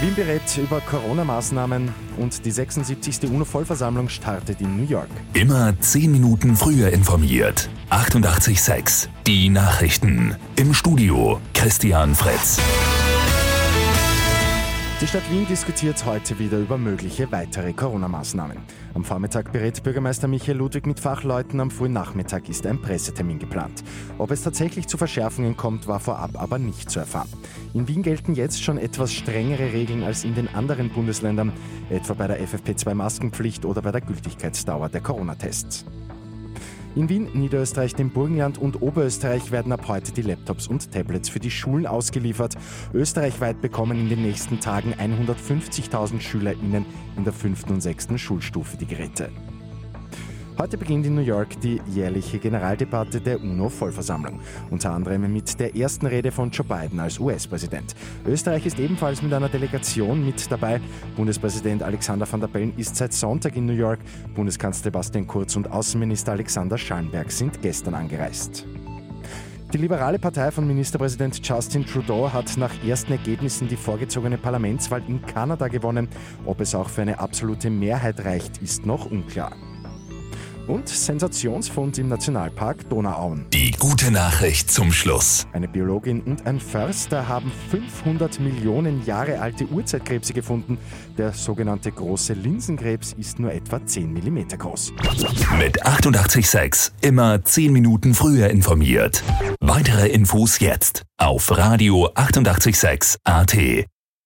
Wien berät über Corona-Maßnahmen und die 76. UNO-Vollversammlung startet in New York. Immer 10 Minuten früher informiert. 88.6 Die Nachrichten. Im Studio Christian Fritz. Die Stadt Wien diskutiert heute wieder über mögliche weitere Corona-Maßnahmen. Am Vormittag berät Bürgermeister Michael Ludwig mit Fachleuten, am frühen Nachmittag ist ein Pressetermin geplant. Ob es tatsächlich zu Verschärfungen kommt, war vorab aber nicht zu erfahren. In Wien gelten jetzt schon etwas strengere Regeln als in den anderen Bundesländern, etwa bei der FFP2-Maskenpflicht oder bei der Gültigkeitsdauer der Corona-Tests. In Wien, Niederösterreich, dem Burgenland und Oberösterreich werden ab heute die Laptops und Tablets für die Schulen ausgeliefert. Österreichweit bekommen in den nächsten Tagen 150.000 SchülerInnen in der fünften und sechsten Schulstufe die Geräte. Heute beginnt in New York die jährliche Generaldebatte der UNO-Vollversammlung. Unter anderem mit der ersten Rede von Joe Biden als US-Präsident. Österreich ist ebenfalls mit einer Delegation mit dabei. Bundespräsident Alexander van der Bellen ist seit Sonntag in New York. Bundeskanzler Sebastian Kurz und Außenminister Alexander Schallenberg sind gestern angereist. Die liberale Partei von Ministerpräsident Justin Trudeau hat nach ersten Ergebnissen die vorgezogene Parlamentswahl in Kanada gewonnen. Ob es auch für eine absolute Mehrheit reicht, ist noch unklar und Sensationsfund im Nationalpark Donauauen. Die gute Nachricht zum Schluss. Eine Biologin und ein Förster haben 500 Millionen Jahre alte Urzeitkrebse gefunden. Der sogenannte große Linsenkrebs ist nur etwa 10 mm groß. Mit 886 immer 10 Minuten früher informiert. Weitere Infos jetzt auf Radio 886 AT.